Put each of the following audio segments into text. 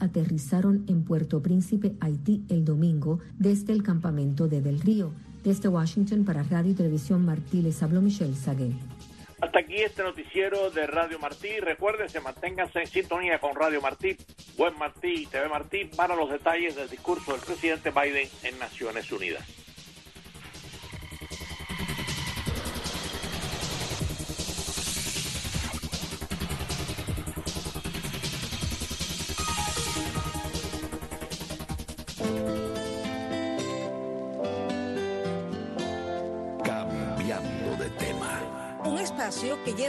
aterrizaron en Puerto Príncipe, Haití, el domingo desde el campamento de Del Río. Desde Washington para Radio y Televisión Martí les habló Michelle Sagué. Hasta aquí este noticiero de Radio Martí. Recuérdense, manténganse en sintonía con Radio Martí, Buen Martí y TV Martí para los detalles del discurso del presidente Biden en Naciones Unidas.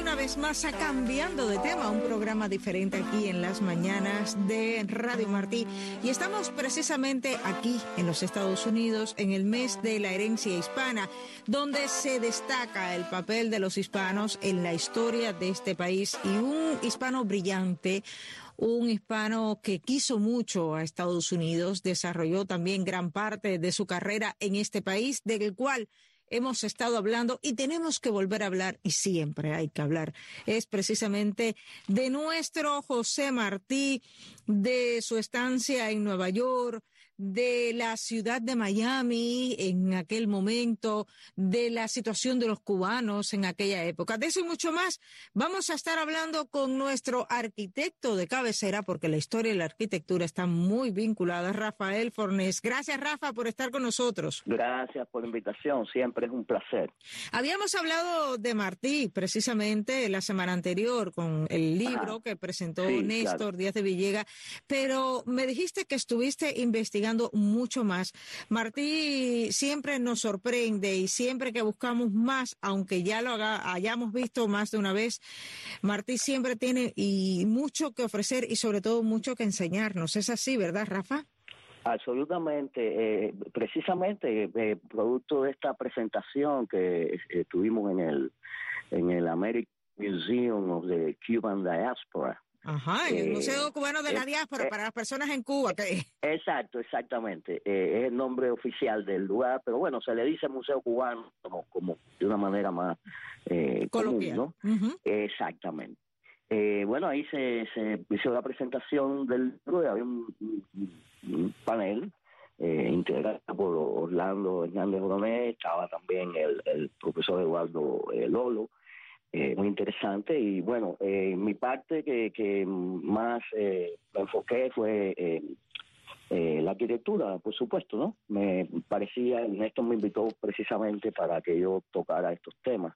Una vez más a Cambiando de Tema, un programa diferente aquí en las mañanas de Radio Martí. Y estamos precisamente aquí en los Estados Unidos en el mes de la herencia hispana, donde se destaca el papel de los hispanos en la historia de este país y un hispano brillante, un hispano que quiso mucho a Estados Unidos, desarrolló también gran parte de su carrera en este país, del cual hemos estado hablando y tenemos que volver a hablar y siempre hay que hablar. Es precisamente de nuestro José Martí, de su estancia en Nueva York, de la ciudad de Miami en aquel momento, de la situación de los cubanos en aquella época. De eso y mucho más vamos a estar hablando con nuestro arquitecto de cabecera, porque la historia y la arquitectura están muy vinculadas, Rafael Fornés. Gracias, Rafa, por estar con nosotros. Gracias por la invitación, siempre es un placer. Habíamos hablado de Martí precisamente la semana anterior con el libro que presentó Néstor Díaz de Villega, pero me dijiste que estuviste investigando mucho más. Martí siempre nos sorprende y siempre que buscamos más, aunque ya lo hayamos visto más de una vez, Martí siempre tiene y mucho que ofrecer y sobre todo mucho que enseñarnos. Es así, ¿verdad, Rafa? Absolutamente, eh, precisamente eh, producto de esta presentación que eh, tuvimos en el en el American Museum of the Cuban Diaspora, Ajá, el Museo Cubano de la Diáspora para las personas en Cuba. Exacto, exactamente. Eh, es el nombre oficial del lugar, pero bueno, se le dice Museo Cubano como, como de una manera más eh, común, ¿no? Exactamente. Eh, bueno, ahí se, se hizo la presentación del libro había un, panel eh, integrado por Orlando Hernández Broné, estaba también el, el profesor Eduardo Lolo, eh, muy interesante y bueno, eh, mi parte que, que más eh, me enfoqué fue eh, la arquitectura, por supuesto, ¿no? Me parecía, esto me invitó precisamente para que yo tocara estos temas.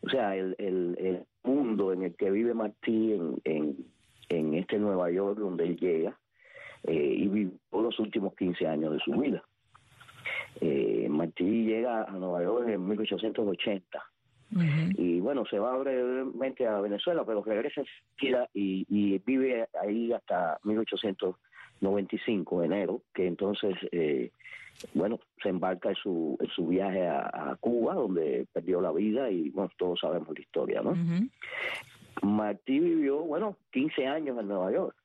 O sea, el, el, el mundo en el que vive Martí en, en, en este Nueva York donde él llega y vivió los últimos 15 años de su vida. Martí llega a Nueva York en 1880 y bueno, se va brevemente a Venezuela, pero regresa y, y vive ahí hasta 1895, enero, que entonces, eh, bueno, se embarca en su, en su viaje a, Cuba, donde perdió la vida y, bueno, todos sabemos la historia, ¿no? Martí vivió, bueno, 15 años en Nueva York.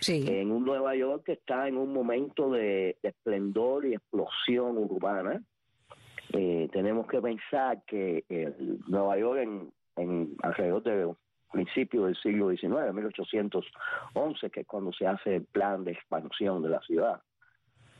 Sí. En un Nueva York que está en un momento de esplendor y explosión urbana eh, tenemos que pensar que el Nueva York en, en alrededor de principio del siglo XIX, 1811, que es cuando se hace el plan de expansión de la ciudad,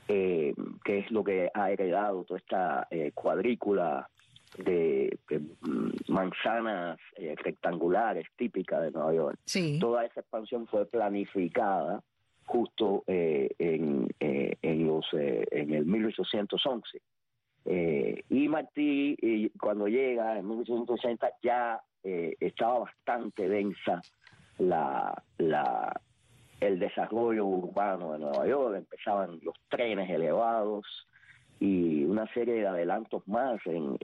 eh, que es lo que ha heredado toda esta eh, cuadrícula de, mm, manzanas eh, rectangulares típica de Nueva York. Toda esa expansión fue planificada justo en, en, los, en el 1811 eh, y Martí, cuando llega en 1860, ya eh, estaba bastante densa la, el desarrollo urbano de Nueva York, empezaban los trenes elevados y una serie de adelantos más en,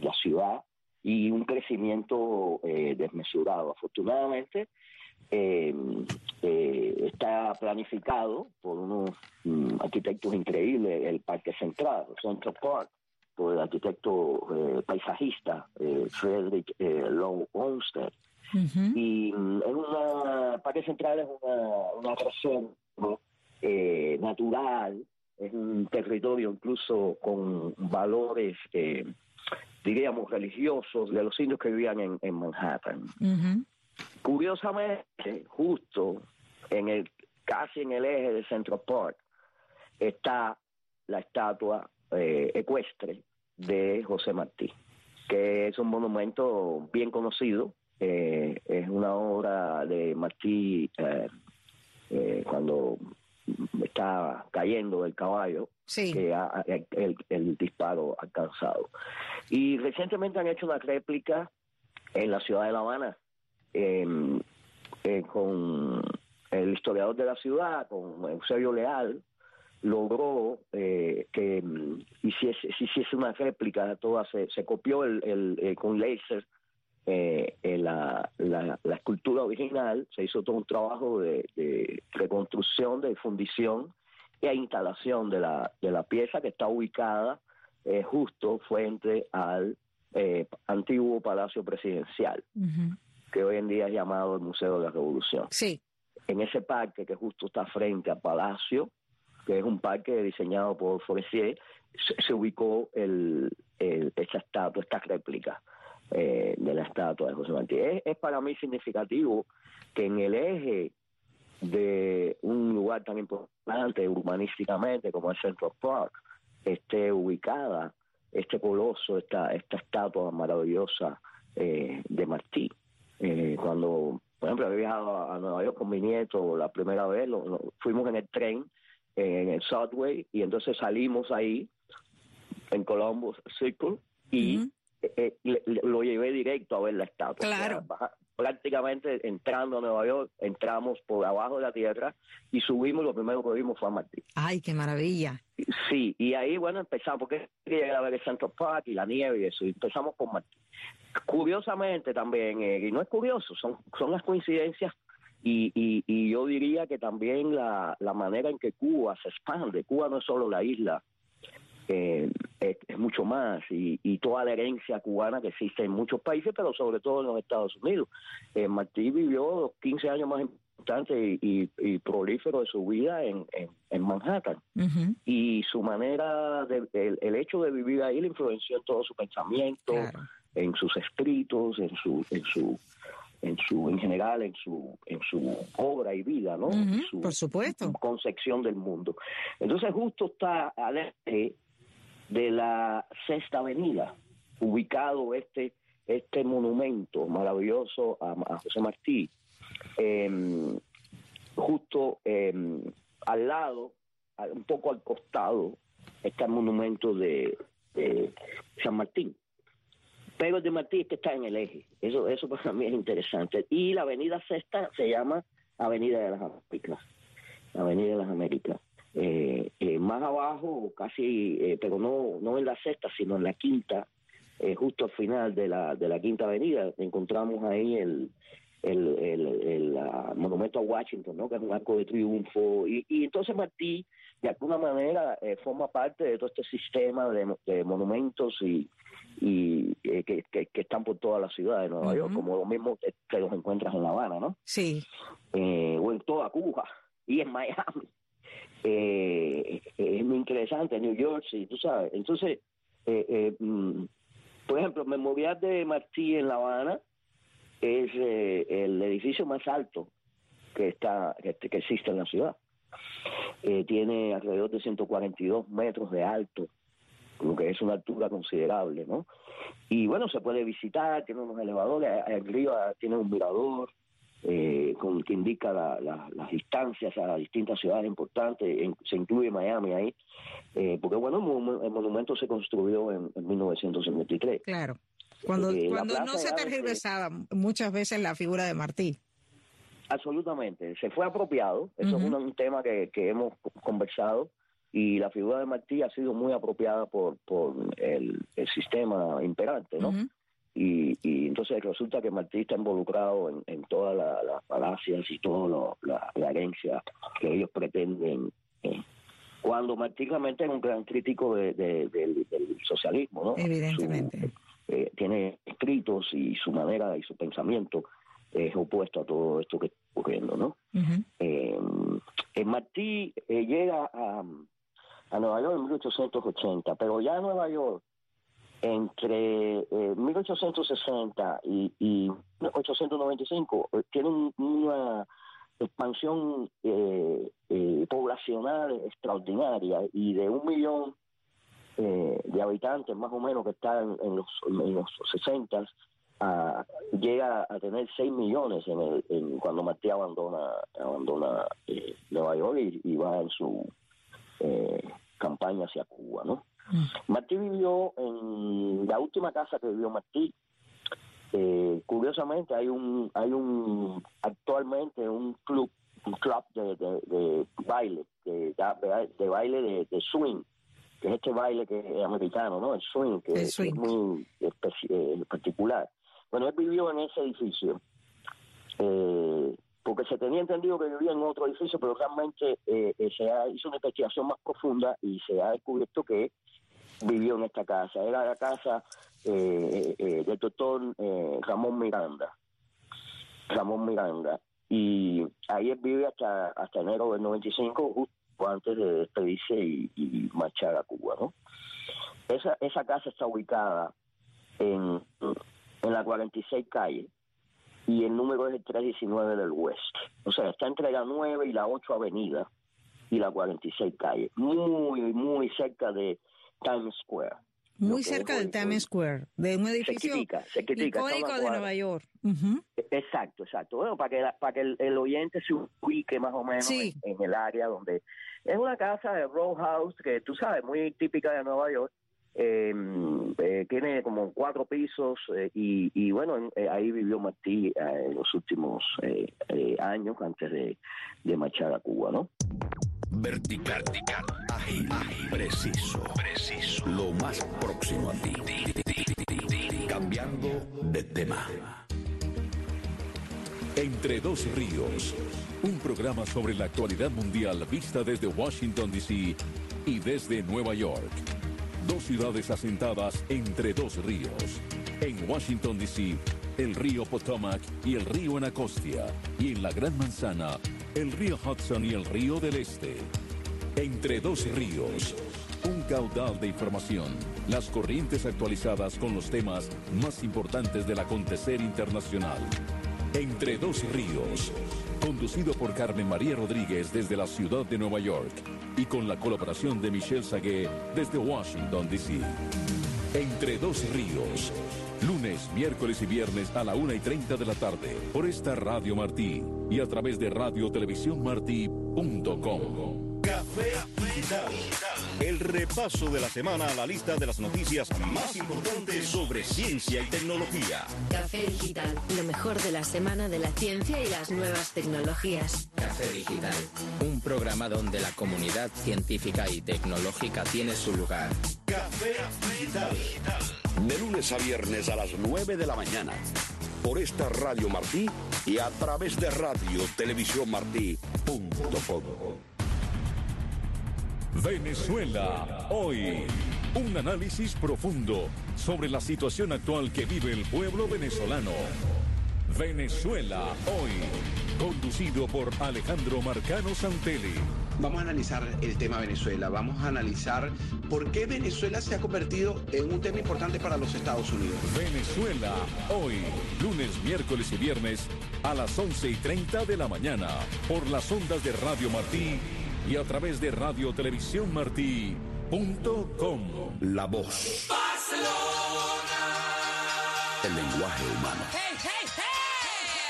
la ciudad y un crecimiento eh, desmesurado. Afortunadamente, eh, eh, está planificado por unos mm, arquitectos increíbles el Parque Central, Central Park, por el arquitecto eh, paisajista eh, Frederick eh, Lowe Olmsted. Y mm, es una, Parque Central es una, una reserva natural, es un territorio incluso con valores, diríamos, religiosos de los indios que vivían en, Manhattan. Curiosamente, justo en el casi en el eje de Central Park está la estatua eh, ecuestre de José Martí, que es un monumento bien conocido. Eh, es una obra de Martí eh, cuando está cayendo del caballo que ha, el, el, disparo alcanzado. Y recientemente han hecho una réplica en la ciudad de La Habana em, con el historiador de la ciudad, con Eusebio Leal, logró eh, que mm, hiciese, hiciese una réplica, toda se, se copió el, eh, con láser eh, la, escultura original, se hizo todo un trabajo de, de, reconstrucción, de fundición e instalación de la, de la pieza que está ubicada eh, justo frente al eh, antiguo Palacio Presidencial, que hoy en día es llamado el Museo de la Revolución. Sí. En ese parque que justo está frente al Palacio, que es un parque diseñado por Forestier, se, ubicó el, esta estatua, esta réplica eh, de la estatua de José Martí. Es, para mí significativo que en el eje de un lugar tan importante urbanísticamente como el Central Park esté ubicada este coloso, esta, esta estatua maravillosa eh, de Martí. Eh, cuando, por ejemplo, he viajado a, Nueva York con mi nieto la primera vez, fuimos en el tren en el subway y entonces salimos ahí en Columbus Circle y eh, eh, lo llevé directo a ver la estatua. Claro. prácticamente entrando a Nueva York, entramos por abajo de la tierra y subimos, lo primero que vimos fue a Martí. ¡Ay, qué maravilla! Sí, y ahí, bueno, empezamos, porque quería ver el Central Park y la nieve y eso, y empezamos por Martí. Curiosamente también, eh, y no es curioso, son, son las coincidencias y, y, y, yo diría que también la, la manera en que Cuba se expande, Cuba no es solo la isla, eh, es, mucho más, y, y, toda la herencia cubana que existe en muchos países, pero sobre todo en los Estados Unidos. Eh, Martí vivió los 15 años más importantes y, y, prolíferos de su vida en, en, Manhattan. Y su manera, de, el, hecho de vivir ahí le influenció en todo su pensamiento, en sus escritos, en su... En su en su en general en su en su obra y vida no su, por supuesto. concepción del mundo. Entonces justo está al este de la sexta avenida ubicado este este monumento maravilloso a, José Martí em, justo em, al lado un poco al costado está el monumento de San Martín pero el de Martí que está en el eje. Eso, eso para mí es interesante. Y la avenida sexta se llama Avenida de las Américas. Avenida de las Américas. Eh, eh, más abajo, casi, eh, pero no, no en la sexta, sino en la quinta, justo al final de la, de la quinta avenida, encontramos ahí el, el, el, monumento a Washington, ¿no? que es un arco de triunfo. Y, y entonces Martí, de alguna manera, forma parte de todo este sistema de monumentos y, y eh, que, que, están por toda la ciudad de Nueva York, como lo mismo que, los encuentras en La Habana, ¿no? Sí. Eh, o en toda Cuba y en Miami. Eh, es muy interesante, New York, sí, tú sabes. Entonces, mm, por ejemplo, Memorial de Martí en La Habana es el edificio más alto que está que, que existe en la ciudad. tiene alrededor de 142 metros de alto lo que es una altura considerable, ¿no? Y bueno, se puede visitar, tiene unos elevadores, arriba tiene un mirador eh, con que indica las distancias a distintas ciudades importantes, se incluye Miami ahí, eh, porque bueno, el monumento se construyó en, 1953. Claro, cuando, cuando no se tergiversaba muchas veces la figura de Martí. Absolutamente, se fue apropiado, eso es un, tema que, que hemos conversado y la figura de Martí ha sido muy apropiada por, por el, sistema imperante, ¿no? y, y, entonces resulta que Martí está involucrado en, en todas las falacias y toda la, herencia que ellos pretenden eh, cuando Martí realmente es un gran crítico del socialismo, ¿no? Evidentemente. Eh, tiene escritos y su manera y su pensamiento es opuesto a todo esto que está ocurriendo, ¿no? Eh, Martí llega a, a Nueva York en 1880, pero ya Nueva York entre 1860 y, y 1895 tiene una expansión eh, eh, poblacional extraordinaria y de un millón eh, de habitantes más o menos que están en los, en los 60 llega a tener 6 millones en el, cuando Martí abandona abandona Nueva York y, va en su campaña hacia Cuba no mm. Martí vivió en la última casa que vivió Martí. Eh, curiosamente hay un hay un actualmente un club un club de, de, baile de, de baile de, swing que es este baile que es americano no el swing que, es muy eh, particular. Bueno él vivió en ese edificio. Eh, porque se tenía entendido que vivía en otro edificio pero realmente eh, se ha, hizo una investigación más profunda y se ha descubierto que vivió en esta casa. Era la casa eh, eh, del doctor eh, Ramón Miranda. Ramón Miranda. Y ahí él vive hasta, hasta enero del 95, justo antes de despedirse y, y marchar a Cuba. ¿no? Esa, esa casa está ubicada en, en la 46 calle y el número es el 319 del West. O sea, está entre la 9 y la 8 avenida y la 46 calle. Muy, muy cerca de Times Square. Muy cerca del Times Square, de un edificio icónico de Nueva York. Exacto, exacto. Bueno, para que, para que el, oyente se ubique más o menos en, el área donde... Es una casa de row house que tú sabes, muy típica de Nueva York. Em, eh, tiene como cuatro pisos eh, y, bueno, eh, ahí vivió Martí en los últimos años antes de, marchar a Cuba, ¿no? Vertical, vertical, ágil, preciso, preciso, lo más próximo a ti. Cambiando de tema. Entre dos ríos, un programa sobre la actualidad mundial vista desde Washington, D.C. y desde Nueva York. Dos ciudades asentadas entre dos ríos. En Washington, D.C., el río Potomac y el río Anacostia. Y en la Gran Manzana, el río Hudson y el río del Este. Entre dos ríos, un caudal de información, las corrientes actualizadas con los temas más importantes del acontecer internacional. Entre dos ríos, conducido por Carmen María Rodríguez desde la ciudad de Nueva York y con la colaboración de Michelle Sagué desde Washington, D.C. Entre dos ríos, lunes, miércoles y viernes a la una y 30 de la tarde por esta Radio Martí y a través de radiotelevisiónmartí.com. Café Digital. El repaso de la semana a la lista de las noticias más importantes sobre ciencia y tecnología. Café Digital, lo mejor de la semana de la ciencia y las nuevas tecnologías. Café Digital, un programa donde la comunidad científica y tecnológica tiene su lugar. Café Digital. De lunes a viernes a las 9 de la mañana por esta Radio Martí y a través de radio televisión martí.com. Venezuela, hoy. Un análisis profundo sobre la situación actual que vive el pueblo venezolano. Venezuela, hoy. Conducido por Alejandro Marcano Santelli. Vamos a analizar el tema Venezuela, vamos a analizar por qué Venezuela se ha convertido en un tema importante para los Estados Unidos. Venezuela, hoy, lunes, miércoles y viernes a las 11 y 30 de la mañana, por las ondas de Radio Martí y a través de Radio Televisión Martí.com. La voz. El lenguaje humano.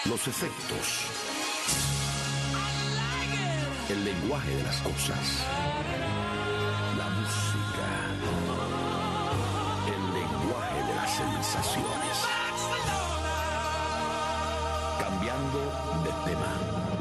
Los efectos el lenguaje de las cosas. La música. El lenguaje de las sensaciones. Cambiando de tema.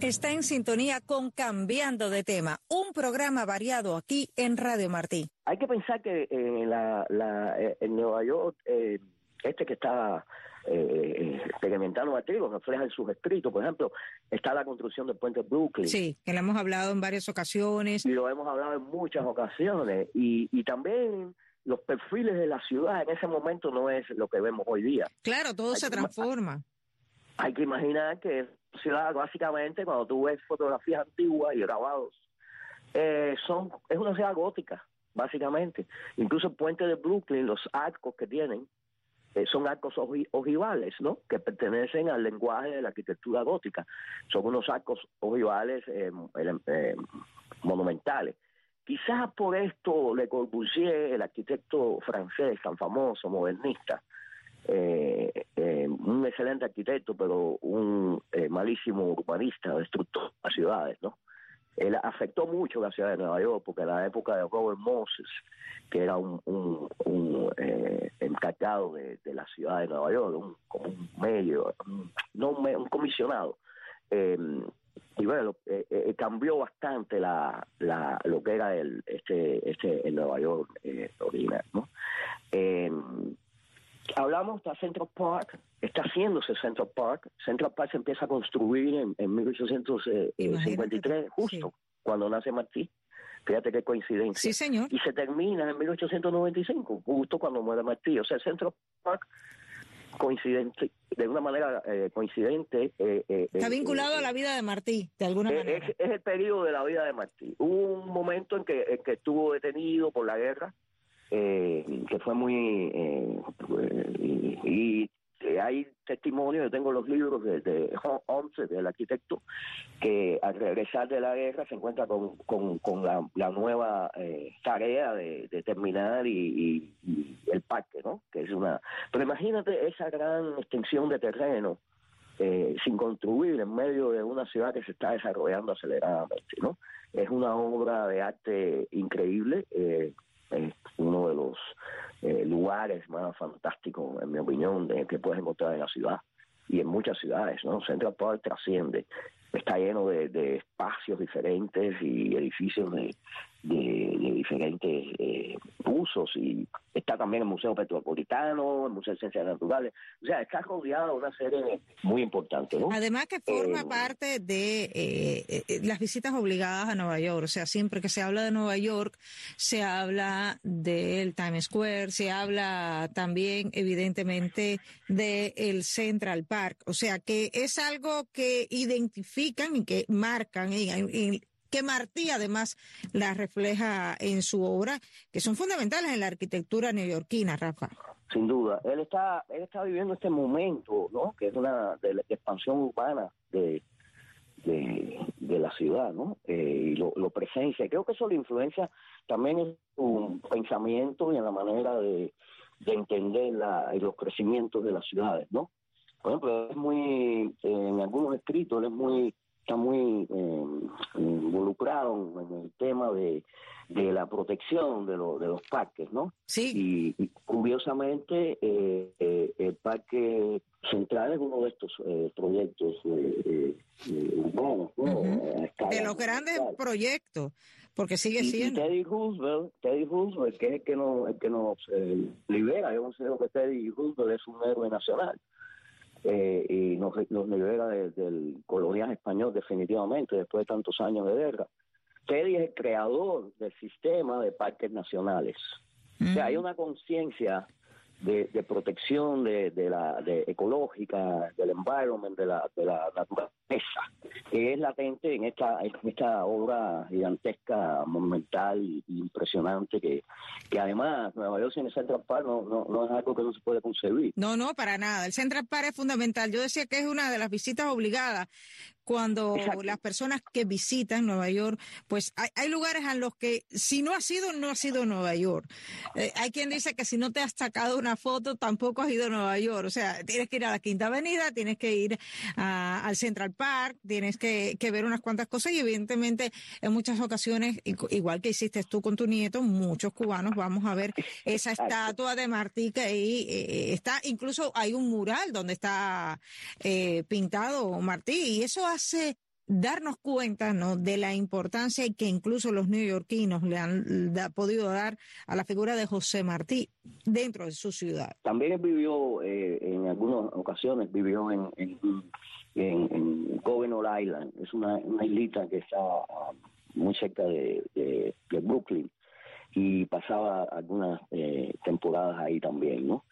Está en sintonía con Cambiando de tema, un programa variado aquí en Radio Martí. Hay que pensar que eh, la, la, eh, en Nueva York, eh, este que está eh, experimentando lo refleja en sus escritos. Por ejemplo, está la construcción del puente Brooklyn. Sí, que lo hemos hablado en varias ocasiones. Y lo hemos hablado en muchas ocasiones. Y, y también los perfiles de la ciudad en ese momento no es lo que vemos hoy día. Claro, todo se transforma. Hay que imaginar que ciudad básicamente cuando tú ves fotografías antiguas y grabados eh, son es una ciudad gótica básicamente. Incluso el puente de Brooklyn los arcos que tienen eh, son arcos ojivales no que pertenecen al lenguaje de la arquitectura gótica. Son unos arcos ojivales eh, monumentales. Quizás por esto Le Corbusier el arquitecto francés tan famoso modernista eh, un excelente arquitecto, pero un eh, malísimo urbanista, destructor de las ciudades, ¿no? Él afectó mucho la ciudad de Nueva York, porque en la época de Robert Moses, que era un, eh, encargado de, la ciudad de Nueva York, un, medio, no un, comisionado, y bueno, cambió bastante la, lo que era el, este, este, Nueva York eh, original, ¿no? Hablamos de Central Park, está haciéndose Central Park. Central Park se empieza a construir en, en 1853, justo cuando nace Martí. Fíjate qué coincidencia. Sí, señor. Y se termina en 1895, justo cuando muere Martí. O sea, Central Park coincidente, de una manera eh, coincidente. Eh, eh, Está vinculado a la vida de Martí, de alguna manera. Es, el periodo de la vida de Martí. Hubo un momento en que, en que estuvo detenido por la guerra, eh, que fue muy... Eh, y, hay testimonios, yo tengo los libros de, de del arquitecto, que al regresar de la guerra se encuentra con, con, la, nueva eh, tarea de, terminar y, el parque, ¿no? Que es una... Pero imagínate esa gran extensión de terreno eh, sin construir en medio de una ciudad que se está desarrollando aceleradamente, ¿no? Es una obra de arte increíble. Eh, es uno de los eh, lugares más fantásticos, en mi opinión, de, que puedes encontrar en la ciudad y en muchas ciudades, ¿no? Central Park trasciende, está lleno de, de espacios diferentes y edificios de, de, diferentes eh, usos y está también el Museo Petropolitano, el Museo de Ciencias Naturales, o sea, está rodeado de una serie muy importante. ¿no? Además que forma Eh, parte de eh, eh, las visitas obligadas a Nueva York, o sea, siempre que se habla de Nueva York, se habla del Times Square, se habla también, evidentemente, del Central Park, o sea, que es algo que identifican y que marcan que Martí además la refleja en su obra, que son fundamentales en la arquitectura neoyorquina, Rafa. Sin duda, él está, él está viviendo este momento, ¿no? Que es una de la expansión urbana de, de, la ciudad, ¿no? Eh, y lo, presencia. Creo que eso le influencia también en su pensamiento y en la manera de, de entender la, los crecimientos de las ciudades, ¿no? Por ejemplo, es muy, en algunos escritos, él es muy, está muy eh, involucrado en el tema de, de la protección de, lo- de los parques, ¿no? Sí. Y, y curiosamente, eh, eh, el Parque Central es uno de estos eh, proyectos eh, De los grandes proyectos, porque sigue Y- y siendo. Teddy Roosevelt, Teddy Roosevelt, que es el que nos, el que nos libera, yo considero que Teddy Roosevelt es un héroe nacional. Eh, y nos, nos libera de- del colonial español definitivamente después de tantos años de guerra. Teddy es el creador del sistema de parques nacionales. O sea, hay una conciencia de, de protección de, de la de ecológica, del environment, de la, de la naturaleza, que es latente en esta, en esta obra gigantesca, monumental y impresionante, que, que además Nueva York sin el Central Park no, no, no es algo que no se puede concebir. No, no, para nada. El Central Park es fundamental. Yo decía que es una de las visitas obligadas cuando las personas que visitan Nueva York, pues hay, hay lugares en los que si no has sido, no has ido a Nueva York. Eh, hay quien dice que si no te has sacado una foto, tampoco has ido a Nueva York. O sea, tienes que ir a la Quinta Avenida, tienes que ir a- al Central Park, tienes que, que ver unas cuantas cosas y evidentemente en muchas ocasiones, igu- igual que hiciste tú con tu nieto, muchos cubanos vamos a ver esa estatua de Martí que ahí eh, está, incluso hay un mural donde está eh, pintado Martí y eso hace darnos cuenta ¿no? de la importancia que incluso los neoyorquinos le han podido dar a la figura de José Martí dentro de su ciudad. También vivió eh, en algunas ocasiones, vivió en, en, Governor Island, es una, una islita que está muy cerca de, de, Brooklyn y pasaba algunas eh, temporadas ahí también, ¿no?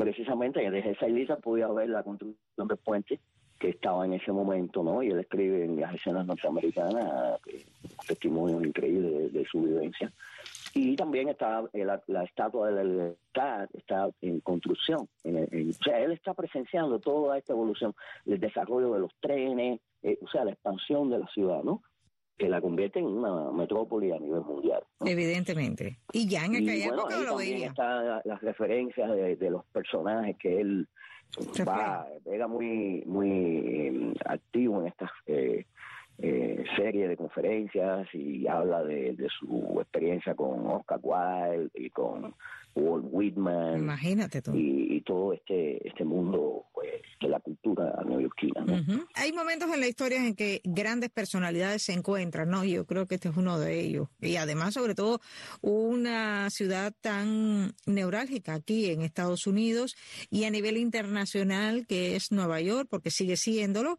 Precisamente desde esa islita podía ver la construcción del puente que estaba en ese momento, ¿no? Y él escribe en las escenas norteamericanas eh, testimonios increíbles de, su vivencia. Y también está la, estatua de la libertad, está en construcción. o sea, él está presenciando toda esta evolución, el desarrollo de los trenes, eh, o sea, la expansión de la ciudad, ¿no? que la convierte en una metrópoli a nivel mundial. Evidentemente. Y ya en aquella época lo veía. Están las referencias de, los personajes que él va, era muy, muy eh, activo en estas eh, eh, serie de conferencias y habla de, su experiencia con Oscar Wilde y con Walt Whitman. Imagínate tú. Y, todo este, este mundo de la cultura neoyorquina. Hay momentos en la historia en que grandes personalidades se encuentran, ¿no? Yo creo que este es uno de ellos. Y además, sobre todo, una ciudad tan neurálgica aquí en Estados Unidos y a nivel internacional que es Nueva York, porque sigue siéndolo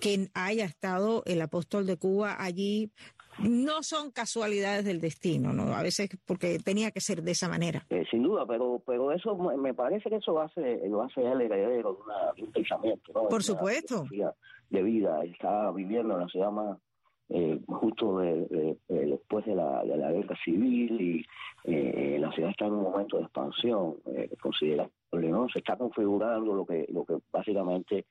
que haya estado el apóstol de Cuba allí no son casualidades del destino, ¿no? A veces porque tenía que ser de esa manera. Eh, sin duda, pero pero eso me parece que eso hace lo hace él heredero de, un pensamiento, ¿no? Por supuesto. De vida, está viviendo en la ciudad más eh, justo de, después de la, de la guerra civil y eh, la ciudad está en un momento de expansión eh, considerable, ¿no? Se está configurando lo que lo que básicamente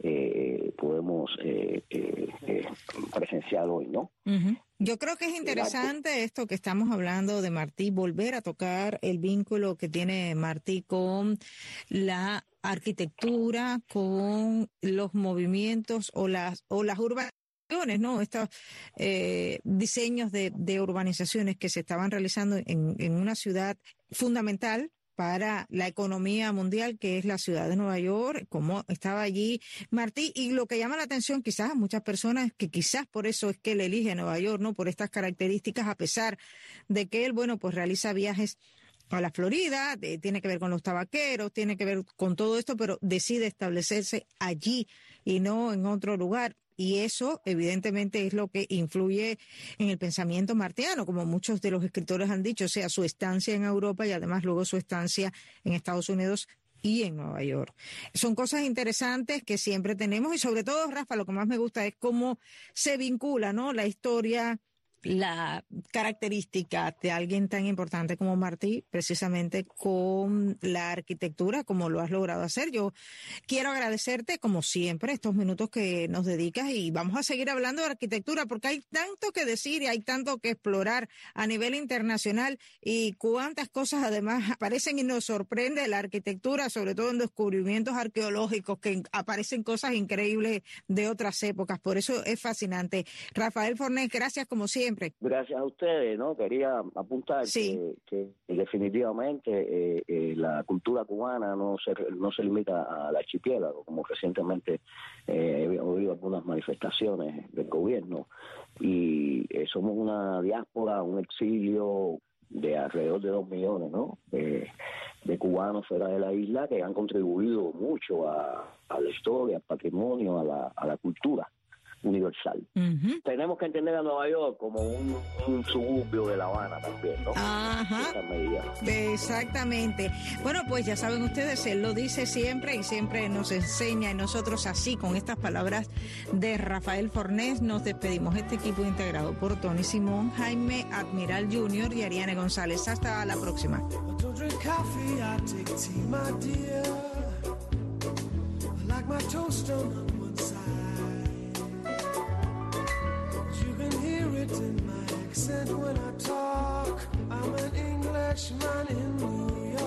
eh, podemos eh, eh, eh, presenciar hoy, ¿no? Yo creo que es interesante esto que estamos hablando de Martí, volver a tocar el vínculo que tiene Martí con la arquitectura, con los movimientos o las o las urbanizaciones, ¿no? Estos eh, diseños de, de, urbanizaciones que se estaban realizando en, en una ciudad fundamental para la economía mundial, que es la ciudad de Nueva York, como estaba allí Martí. Y lo que llama la atención quizás a muchas personas, que quizás por eso es que él elige Nueva York, ¿no? Por estas características, a pesar de que él, bueno, pues realiza viajes a la Florida, tiene que ver con los tabaqueros, tiene que ver con todo esto, pero decide establecerse allí y no en otro lugar. Y eso, evidentemente, es lo que influye en el pensamiento martiano, como muchos de los escritores han dicho, o sea, su estancia en Europa y además luego su estancia en Estados Unidos y en Nueva York. Son cosas interesantes que siempre tenemos y sobre todo, Rafa, lo que más me gusta es cómo se vincula, ¿no? La historia la característica de alguien tan importante como Martí, precisamente con la arquitectura, como lo has logrado hacer. Yo quiero agradecerte, como siempre, estos minutos que nos dedicas y vamos a seguir hablando de arquitectura porque hay tanto que decir y hay tanto que explorar a nivel internacional y cuántas cosas además aparecen y nos sorprende la arquitectura, sobre todo en descubrimientos arqueológicos, que aparecen cosas increíbles de otras épocas. Por eso es fascinante. Rafael Fornés, gracias como siempre Gracias a ustedes, ¿no? Quería apuntar que, definitivamente eh, eh, la cultura cubana no se, no se limita al archipiélago, como recientemente eh, he oído algunas manifestaciones del gobierno, y somos una diáspora, un exilio de alrededor de dos millones, ¿no? de cubanos fuera de la isla que han contribuido mucho a, la historia, al patrimonio, a la, a la cultura universal. Tenemos que entender a Nueva York como un, suburbio de La Habana también, ¿no? Ajá. Exactamente. Bueno, pues ya saben ustedes, él lo dice siempre y siempre nos enseña y nosotros así, con estas palabras de Rafael Fornés, nos despedimos. Este equipo integrado por Tony Simón, Jaime Admiral Jr. y Ariane González. Hasta la próxima. Accent when I talk. I'm an Englishman in New